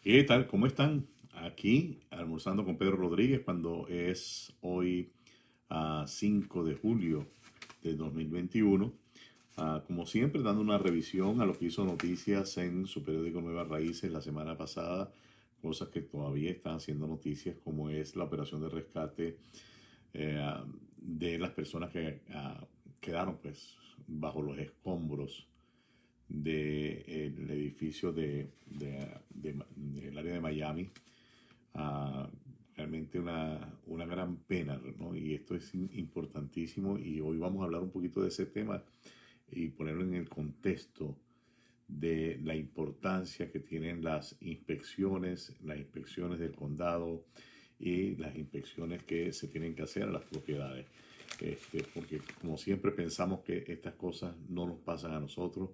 ¿Qué tal? ¿Cómo están? Aquí almorzando con Pedro Rodríguez cuando es hoy a 5 de julio de 2021. Ah, como siempre, dando una revisión a lo que hizo noticias en su periódico Nuevas Raíces la semana pasada, cosas que todavía están haciendo noticias, como es la operación de rescate eh, de las personas que ah, quedaron pues bajo los escombros del edificio de, del área de Miami. Ah, realmente una, una, gran pena, ¿no? Y esto es importantísimo y hoy vamos a hablar un poquito de ese tema y ponerlo en el contexto de la importancia que tienen las inspecciones, las inspecciones del condado y las inspecciones que se tienen que hacer a las propiedades. Este, porque como siempre pensamos que estas cosas no nos pasan a nosotros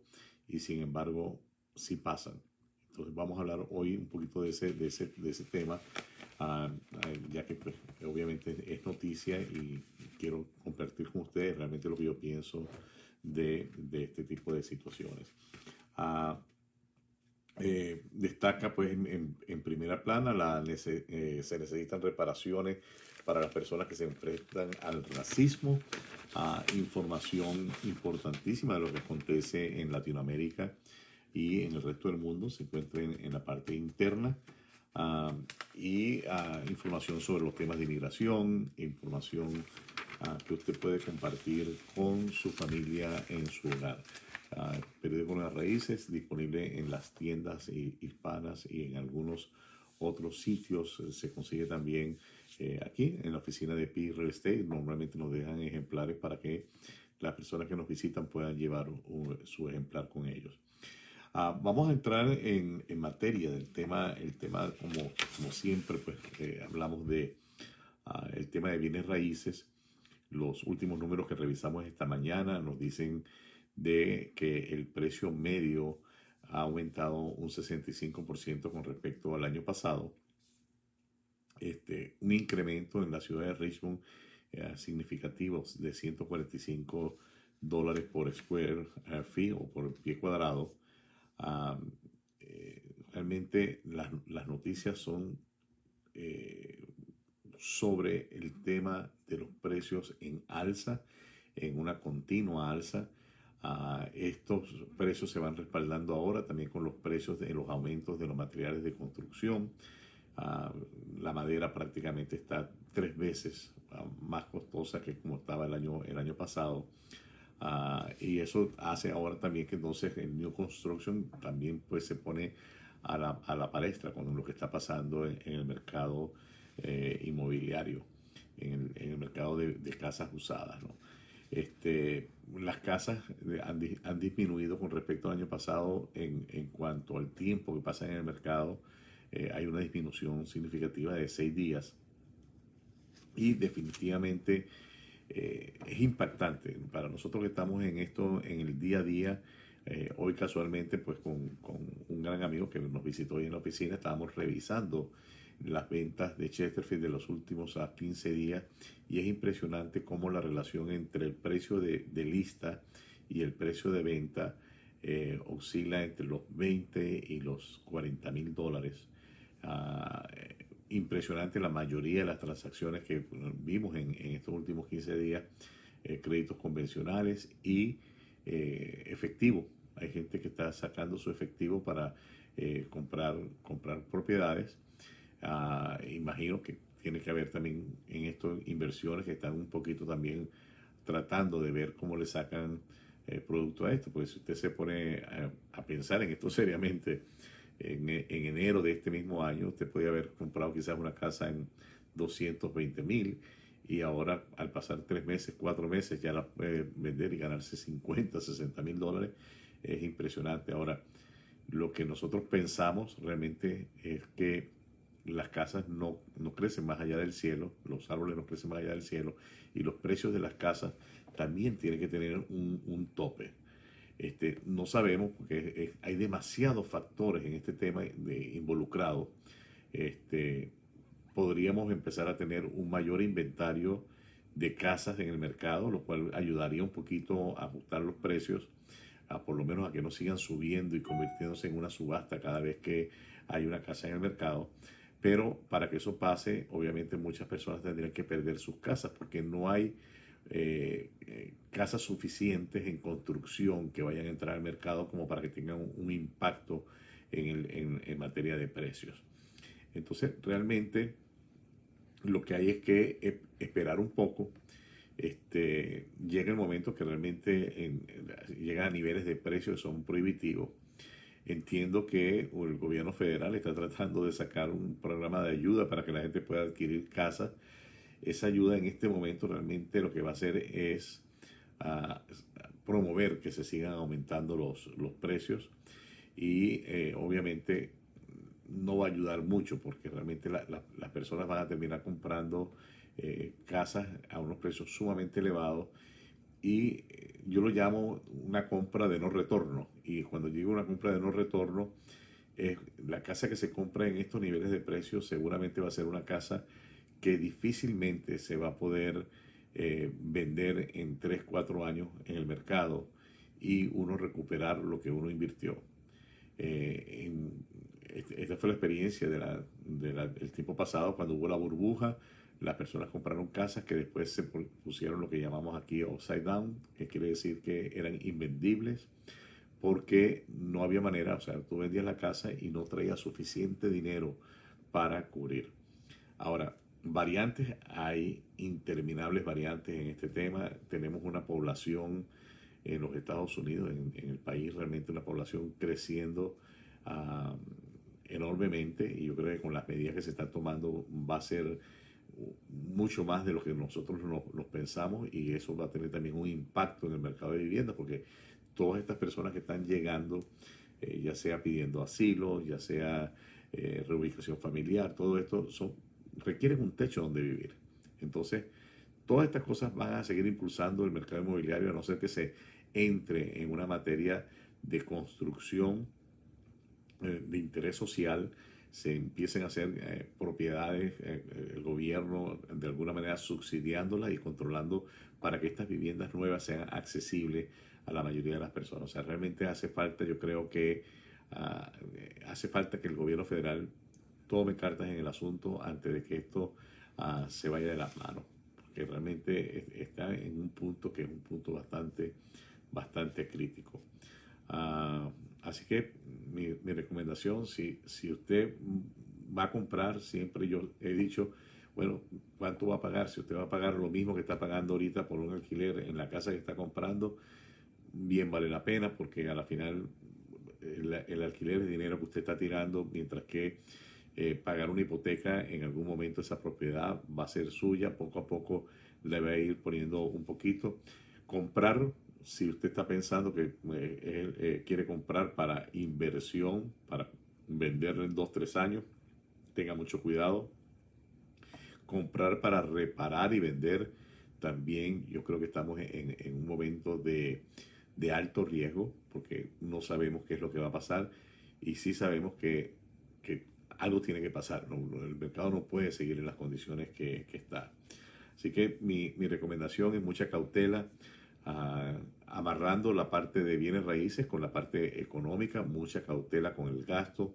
y sin embargo sí pasan. Entonces vamos a hablar hoy un poquito de ese, de ese, de ese tema, ah, ya que pues, obviamente es noticia y quiero compartir con ustedes realmente lo que yo pienso de, de este tipo de situaciones. Ah, eh, destaca pues en, en, primera plana la eh, se necesitan reparaciones para las personas que se enfrentan al racismo, información importantísima de lo que acontece en Latinoamérica y en el resto del mundo, se encuentra en, la parte interna. y información sobre los temas de inmigración, información que usted puede compartir con su familia en su hogar. Periódico Las Raíces, disponible en las tiendas hispanas y en algunos otros sitios. Se consigue también eh, aquí en la oficina de P Real Estate. Normalmente nos dejan ejemplares para que las personas que nos visitan puedan llevar su ejemplar con ellos. Ah, vamos a entrar en, materia del tema, el tema como, como siempre, pues eh, hablamos de uh, el tema de bienes raíces. Los últimos números que revisamos esta mañana nos dicen de que el precio medio ha aumentado un 65% con respecto al año pasado este, un incremento en la ciudad de Richmond eh, significativo de 145 dólares por square eh, feet o por pie cuadrado. Eh, realmente las, las, noticias son sobre el tema de los precios en alza, en una continua alza. Uh, estos precios se van respaldando ahora también con los precios de los aumentos de los materiales de construcción. Ah, la madera prácticamente está tres veces ah, más costosa que como estaba el año, el año pasado. Ah, y eso hace ahora también que entonces el New Construction también pues se pone a la, a la palestra con lo que está pasando en, el mercado eh, inmobiliario, en el, en el, mercado de, de casas usadas. ¿no? Este, las casas han, han, disminuido con respecto al año pasado en, en cuanto al tiempo que pasa en el mercado eh, hay una disminución significativa de seis días. Y definitivamente eh, es impactante para nosotros que estamos en esto en el día a día. Eh, hoy casualmente, pues con, con, un gran amigo que nos visitó hoy en la oficina, estábamos revisando las ventas de Chesterfield de los últimos 15 días y es impresionante cómo la relación entre el precio de, lista y el precio de venta oscila entre los 20 y los 40 mil dólares Ah, impresionante la mayoría de las transacciones que vimos en, estos últimos 15 días, eh, créditos convencionales y eh, efectivo. Hay gente que está sacando su efectivo para eh, comprar, comprar propiedades. Ah, imagino que tiene que haber también en esto inversiones que están un poquito también tratando de ver cómo le sacan producto a esto. Pues si usted se pone a pensar en esto seriamente, en, enero de este mismo año usted podía haber comprado quizás una casa en 220 mil y ahora al pasar tres meses, cuatro meses ya la puede vender y ganarse 50, 60 mil dólares. Es impresionante. Ahora, lo que nosotros pensamos realmente es que las casas no, no crecen más allá del cielo, los árboles no crecen más allá del cielo y los precios de las casas también tienen que tener un, un tope. Este, no sabemos porque hay demasiados factores en este tema de involucrados. Este, podríamos empezar a tener un mayor inventario de casas en el mercado, lo cual ayudaría un poquito a ajustar los precios. a por lo menos a que no sigan subiendo y convirtiéndose en una subasta cada vez que hay una casa en el mercado. Pero para que eso pase, obviamente muchas personas tendrían que perder sus casas porque no hay eh, eh, casas suficientes en construcción que vayan a entrar al mercado como para que tengan un, impacto en, materia de precios. Entonces, realmente lo que hay es que e, esperar un poco. Este, llega el momento que realmente en, llega a niveles de precios que son prohibitivos. Entiendo que el gobierno federal está tratando de sacar un programa de ayuda para que la gente pueda adquirir casas esa ayuda en este momento realmente lo que va a hacer es ah, promover que se sigan aumentando los, los precios y eh, obviamente no va a ayudar mucho porque realmente las personas van a terminar comprando eh, casas a unos precios sumamente elevados y yo lo llamo una compra de no retorno y cuando digo una compra de no retorno la casa que se compra en estos niveles de precios seguramente va a ser una casa que difícilmente se va a poder eh, vender en 3, 4 años en el mercado y uno recuperar lo que uno invirtió. Eh, este, esta fue la experiencia del tiempo pasado cuando hubo la burbuja. Las personas compraron casas que después se pusieron lo que llamamos aquí upside down, que quiere decir que eran invendibles porque no había manera, o sea, tú vendías la casa y no traía suficiente dinero para cubrir. Ahora, variantes, hay interminables variantes en este tema. Tenemos una población en los Estados Unidos, en, el país, realmente una población creciendo ah, enormemente y yo creo que con las medidas que se están tomando va a ser mucho más de lo que nosotros nos, pensamos y eso va a tener también un impacto en el mercado de vivienda porque todas estas personas que están llegando, eh, ya sea pidiendo asilo, ya sea eh, reubicación familiar, todo esto son requieren un techo donde vivir. Entonces, todas estas cosas van a seguir impulsando el mercado inmobiliario a no ser que se entre en una materia de construcción eh, de interés social, se empiecen a hacer eh, propiedades, eh, el gobierno de alguna manera subsidiándolas y controlando para que estas viviendas nuevas sean accesibles a la mayoría de las personas. O sea, realmente hace falta, yo creo que ah, hace falta que el gobierno federal tome cartas en el asunto antes de que esto ah, se vaya de las manos, porque realmente está en un punto que es un punto bastante, bastante crítico. Ah, así que mi, recomendación, si, si usted va a comprar, siempre yo he dicho, bueno, ¿cuánto va a pagar? Si usted va a pagar lo mismo que está pagando ahorita por un alquiler en la casa que está comprando, bien vale la pena porque a la final el, alquiler es dinero que usted está tirando, mientras que eh, pagar una hipoteca, en algún momento esa propiedad va a ser suya, poco a poco le va a ir poniendo un poquito. Comprar, si usted está pensando que eh, eh, quiere comprar para inversión, para venderlo en dos, tres años, tenga mucho cuidado. Comprar para reparar y vender, también yo creo que estamos en, un momento de, de alto riesgo, porque no sabemos qué es lo que va a pasar y sí sabemos que, que algo tiene que pasar. El mercado no puede seguir en las condiciones que, está. Así que mi, recomendación es mucha cautela, ah, amarrando la parte de bienes raíces con la parte económica, mucha cautela con el gasto.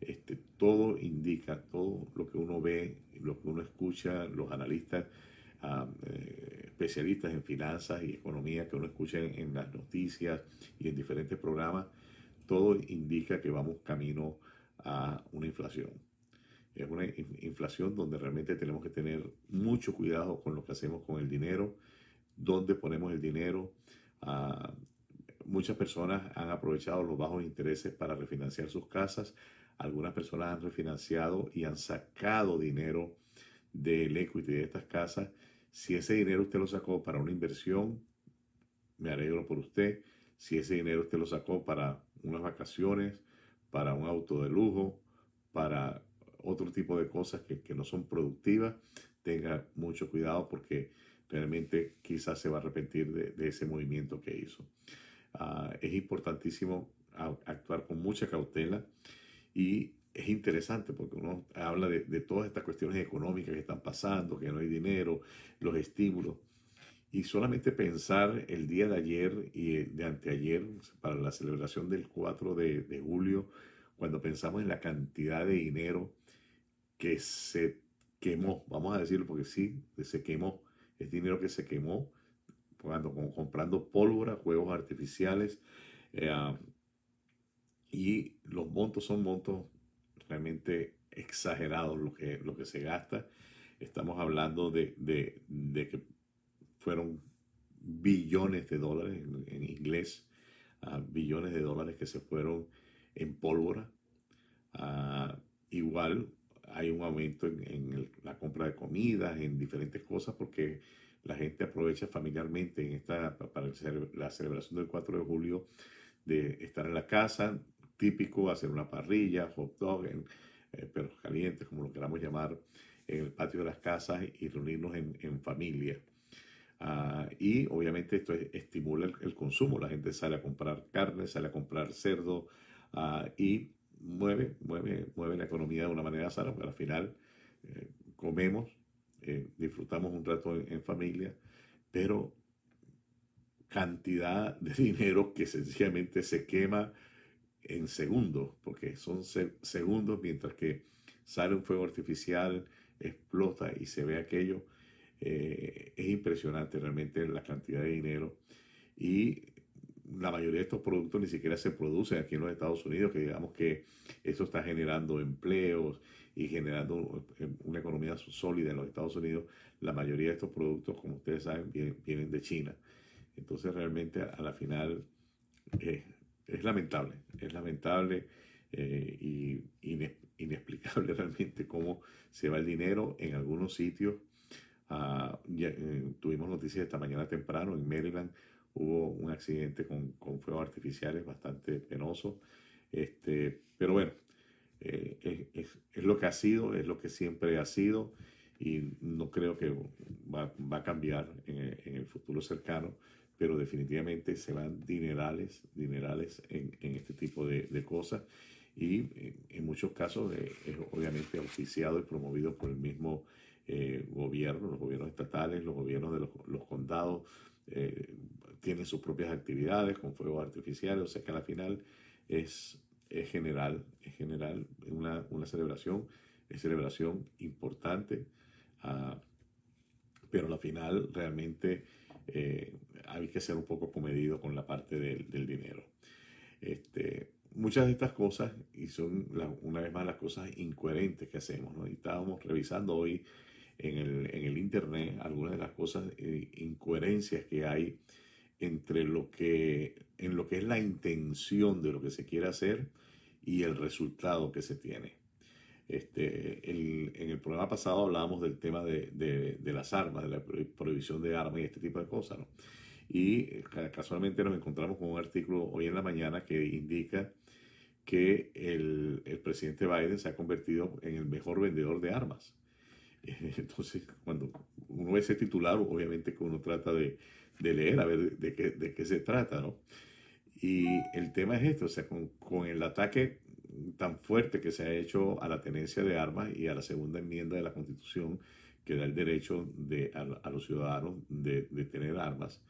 Este, todo indica, todo lo que uno ve, lo que uno escucha, los analistas, ah, eh, especialistas en finanzas y economía que uno escucha en las noticias y en diferentes programas, todo indica que vamos camino a una inflación. Es una inflación donde realmente tenemos que tener mucho cuidado con lo que hacemos con el dinero, dónde ponemos el dinero. Ah, muchas personas han aprovechado los bajos intereses para refinanciar sus casas. Algunas personas han refinanciado y han sacado dinero del equity de estas casas. Si ese dinero usted lo sacó para una inversión, me alegro por usted. Si ese dinero usted lo sacó para unas vacaciones, para un auto de lujo, para otro tipo de cosas que, no son productivas, tenga mucho cuidado porque realmente quizás se va a arrepentir de, ese movimiento que hizo. Ah, es importantísimo actuar con mucha cautela y es interesante porque uno habla de, de, todas estas cuestiones económicas que están pasando, que no hay dinero, los estímulos. Y solamente pensar el día de ayer y de anteayer, para la celebración del 4 de, de julio, cuando pensamos en la cantidad de dinero que se quemó, vamos a decirlo porque sí, se quemó, es dinero que se quemó cuando, comprando pólvora, juegos artificiales, eh, y los montos son montos realmente exagerados lo que, lo que se gasta. Estamos hablando de, que fueron billones de dólares en, inglés, ah, billones de dólares que se fueron en pólvora. Ah, igual hay un aumento en, la compra de comidas, en diferentes cosas, porque la gente aprovecha familiarmente en esta, para la celebración del 4 de julio de estar en la casa, típico, hacer una parrilla, hot dog, en, eh, perros calientes, como lo queramos llamar, en el patio de las casas y reunirnos en, familia. Ah, y obviamente esto estimula el, consumo. La gente sale a comprar carne, sale a comprar cerdo ah, y mueve, mueve, mueve la economía de una manera sana, porque al final eh, comemos, eh, disfrutamos un rato en, familia, pero cantidad de dinero que sencillamente se quema en segundos, porque son segundos mientras que sale un fuego artificial, explota y se ve aquello. Eh, es impresionante realmente la cantidad de dinero y la mayoría de estos productos ni siquiera se producen aquí en los Estados Unidos, que digamos que eso está generando empleos y generando eh, una economía sólida en los Estados Unidos. La mayoría de estos productos, como ustedes saben, vienen, de China. Entonces realmente a, la final eh, es lamentable, es lamentable eh, y inexplicable realmente cómo se va el dinero en algunos sitios. Ah, tuvimos noticias esta mañana temprano en Maryland hubo un accidente con, con fuegos artificiales bastante penoso. Este, pero bueno, eh, es, es, lo que ha sido, es lo que siempre ha sido y no creo que va, va a cambiar en, en, el futuro cercano, pero definitivamente se van dinerales, dinerales en, en este tipo de, de, cosas y en muchos casos eh, es obviamente auspiciado y promovido por el mismo eh, gobierno, los gobiernos estatales, los gobiernos de los, los condados, eh, tienen sus propias actividades con fuegos artificiales, o sea que al final es, es general, es general, una, una celebración, es celebración importante, uh, pero al final realmente eh, hay que ser un poco comedido con la parte del, del dinero. Este, muchas de estas cosas, y son una vez más las cosas incoherentes que hacemos, ¿no? y estábamos revisando hoy en el, en el Internet algunas de las cosas, eh, incoherencias que hay entre lo que, en lo que es la intención de lo que se quiere hacer y el resultado que se tiene. Este, el, en el programa pasado hablábamos del tema de, de, las armas, de la prohibición de armas y este tipo de cosas. ¿no? Y eh, casualmente nos encontramos con un artículo hoy en la mañana que indica que el, el presidente Biden se ha convertido en el mejor vendedor de armas. Entonces, cuando uno ve ese titular, obviamente que uno trata de, de leer a ver de qué, de qué se trata, ¿no? Y el tema es esto, o sea, con, con, el ataque tan fuerte que se ha hecho a la tenencia de armas y a la segunda enmienda de la Constitución que da el derecho de, a, los ciudadanos de, de tener armas,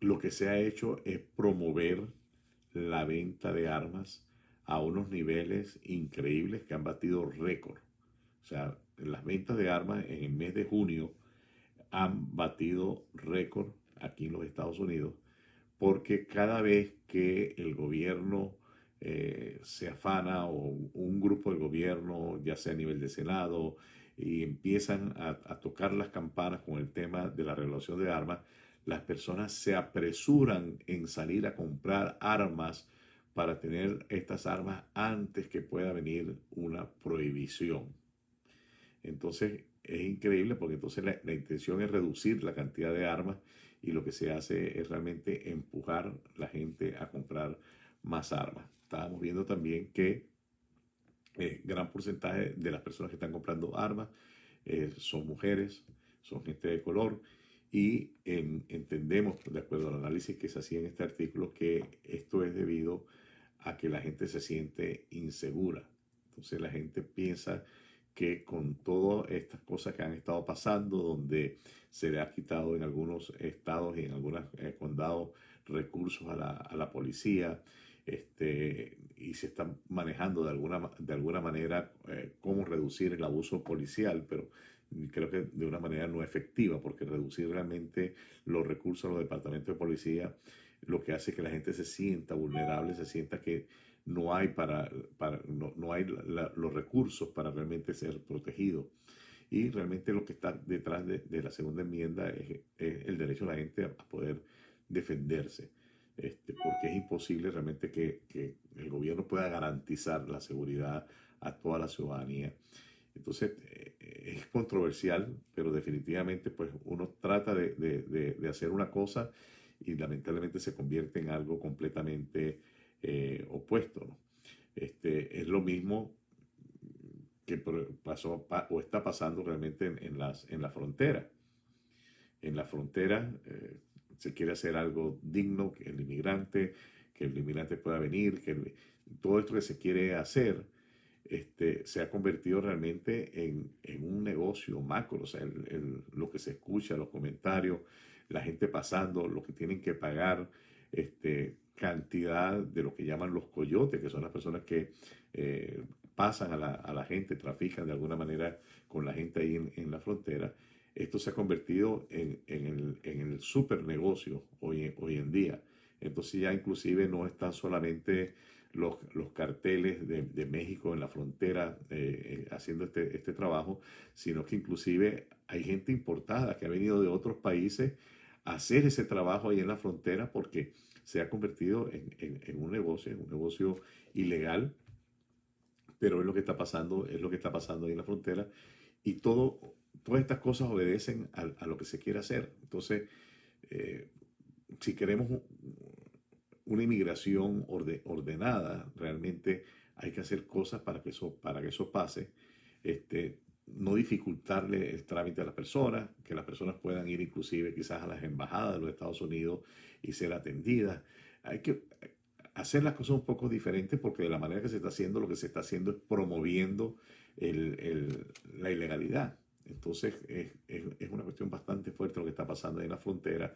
lo que se ha hecho es promover la venta de armas a unos niveles increíbles que han batido récord. O sea, las ventas de armas en el mes de junio han batido récord aquí en los Estados Unidos porque cada vez que el gobierno eh, se afana o un grupo del gobierno, ya sea a nivel de Senado, y empiezan a, a, tocar las campanas con el tema de la regulación de armas, las personas se apresuran en salir a comprar armas para tener estas armas antes que pueda venir una prohibición. Entonces es increíble porque entonces la, intención es reducir la cantidad de armas y lo que se hace es realmente empujar la gente a comprar más armas. Estábamos viendo también que eh, gran porcentaje de las personas que están comprando armas eh, son mujeres, son gente de color y entendemos, de acuerdo al análisis que se hacía en este artículo, que esto es debido a que la gente se siente insegura. Entonces la gente piensa que con todas estas cosas que han estado pasando, donde se le ha quitado en algunos estados y en algunos eh, condados recursos a la, a la policía, este, y se está manejando de alguna, de alguna manera eh, cómo reducir el abuso policial, pero creo que de una manera no efectiva, porque reducir realmente los recursos a los departamentos de policía lo que hace que la gente se sienta vulnerable, se sienta que no hay, para, para no, no hay los recursos para realmente ser protegido. Y realmente lo que está detrás de, la segunda enmienda es, es, el derecho de la gente a poder defenderse. Este, porque es imposible realmente que, que, el gobierno pueda garantizar la seguridad a toda la ciudadanía. Entonces, eh, es controversial, pero definitivamente pues uno trata de, de, de, hacer una cosa y lamentablemente se convierte en algo completamente opuesto. ¿no? Este, es lo mismo que pasó o está pasando realmente en, en, las, en la frontera. En la frontera, eh, se quiere hacer algo digno, que el inmigrante, que el inmigrante pueda venir, que todo esto que se quiere hacer este, se ha convertido realmente en, en un negocio macro, o sea, el, lo que se escucha, los comentarios, la gente pasando, lo que tienen que pagar, este, cantidad de lo que llaman los coyotes, que son las personas que eh, pasan a la, a la, gente, trafican de alguna manera con la gente ahí en, en la frontera esto se ha convertido en, el, en el super negocio hoy, hoy en día. Entonces ya inclusive no están solamente los, los carteles de, de, México en la frontera eh, eh, haciendo este, este trabajo, sino que inclusive hay gente importada que ha venido de otros países a hacer ese trabajo ahí en la frontera porque se ha convertido en, en, un negocio, en un negocio ilegal, pero es lo que está pasando, es lo que está pasando ahí en la frontera y todo todas estas cosas obedecen a, lo que se quiere hacer. Entonces, eh, si queremos una inmigración ordenada, realmente hay que hacer cosas para que eso, para que eso pase. Este, no dificultarle el trámite a las personas, que las personas puedan ir inclusive quizás a las embajadas de los Estados Unidos y ser atendidas. Hay que hacer las cosas un poco diferentes porque de la manera que se está haciendo, lo que se está haciendo es promoviendo la ilegalidad. Entonces es, es, una cuestión bastante fuerte lo que está pasando en la frontera.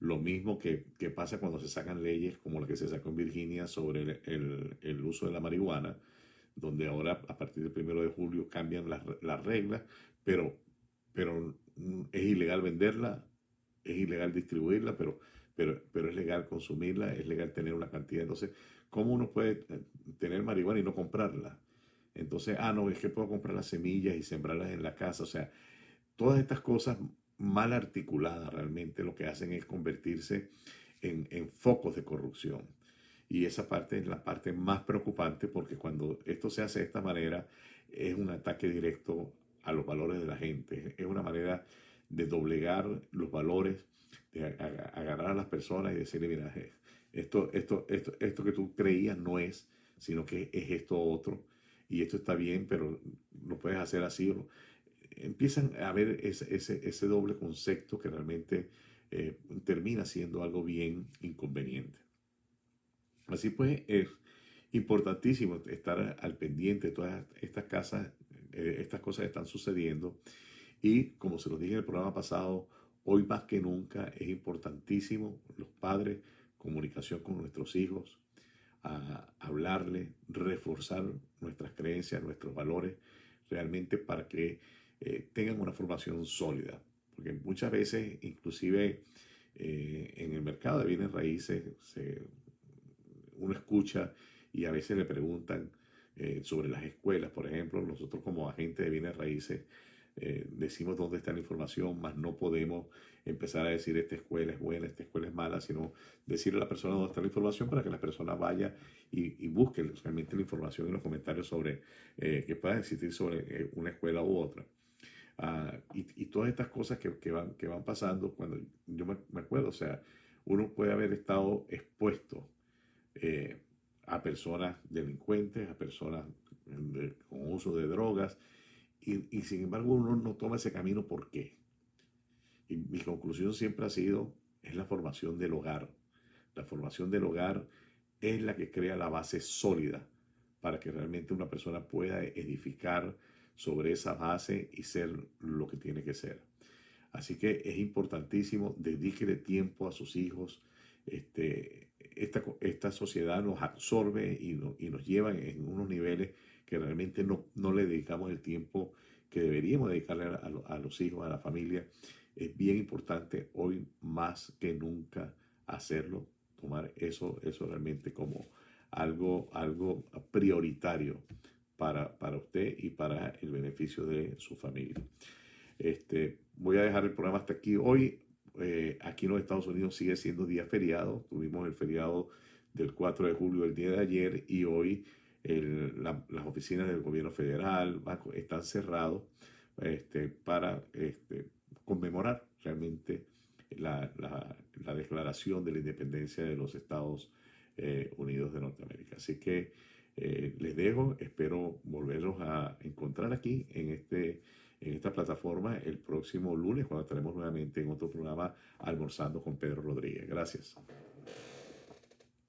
Lo mismo que, que, pasa cuando se sacan leyes como la que se sacó en Virginia sobre el, el, uso de la marihuana, donde ahora a partir del primero de julio cambian las, las reglas, pero, pero es ilegal venderla, es ilegal distribuirla, pero, pero, pero es legal consumirla, es legal tener una cantidad. Entonces, ¿cómo uno puede tener marihuana y no comprarla? Entonces, ah, no, es que puedo comprar las semillas y sembrarlas en la casa. O sea, todas estas cosas mal articuladas realmente lo que hacen es convertirse en, en focos de corrupción. Y esa parte es la parte más preocupante porque cuando esto se hace de esta manera es un ataque directo a los valores de la gente. Es una manera de doblegar los valores, de agarrar a las personas y decirle, mira, esto, esto, esto, esto que tú creías no es, sino que es esto otro y esto está bien, pero lo puedes hacer así. Empiezan a ver ese, ese, ese doble concepto que realmente eh, termina siendo algo bien inconveniente. Así pues, es importantísimo estar al pendiente de todas estas casas, eh, estas cosas están sucediendo. Y como se los dije en el programa pasado, hoy más que nunca es importantísimo los padres, comunicación con nuestros hijos, a hablarle, reforzar nuestras creencias, nuestros valores, realmente para que eh, tengan una formación sólida. Porque muchas veces, inclusive eh, en el mercado de bienes raíces, se, uno escucha y a veces le preguntan eh, sobre las escuelas. Por ejemplo, nosotros como agentes de bienes raíces eh, decimos dónde está la información, más no podemos empezar a decir esta escuela es buena, esta escuela es mala, sino decirle a la persona dónde está la información para que la persona vaya y, y busque realmente la información en los comentarios sobre eh, que pueda existir sobre una escuela u otra. Ah, y, y, todas estas cosas que, que, van, que van pasando, cuando yo me, me, acuerdo, o sea, uno puede haber estado expuesto a personas delincuentes, a personas de, con uso de drogas, y, sin embargo uno no toma ese camino, ¿por qué? Y mi conclusión siempre ha sido, es la formación del hogar. La formación del hogar es la que crea la base sólida para que realmente una persona pueda edificar sobre esa base y ser lo que tiene que ser. Así que es importantísimo, dedíquele tiempo a sus hijos. Este, esta, esta sociedad nos absorbe y, y nos lleva en unos niveles que realmente no, no le dedicamos el tiempo que deberíamos dedicarle a, a, los hijos, a la familia. Es bien importante hoy más que nunca hacerlo, tomar eso, eso realmente como algo, algo prioritario para, para usted y para el beneficio de su familia. Este, voy a dejar el programa hasta aquí. Hoy, eh, aquí en los Estados Unidos sigue siendo día feriado. Tuvimos el feriado del 4 de julio, el día de ayer, y hoy las oficinas del gobierno federal están cerrados este, para este, conmemorar realmente la, la, declaración de la independencia de los Estados eh, Unidos de Norteamérica. Así que eh, les dejo, espero volverlos a encontrar aquí en, este, en esta plataforma el próximo lunes cuando estaremos nuevamente en otro programa almorzando con Pedro Rodríguez. Gracias.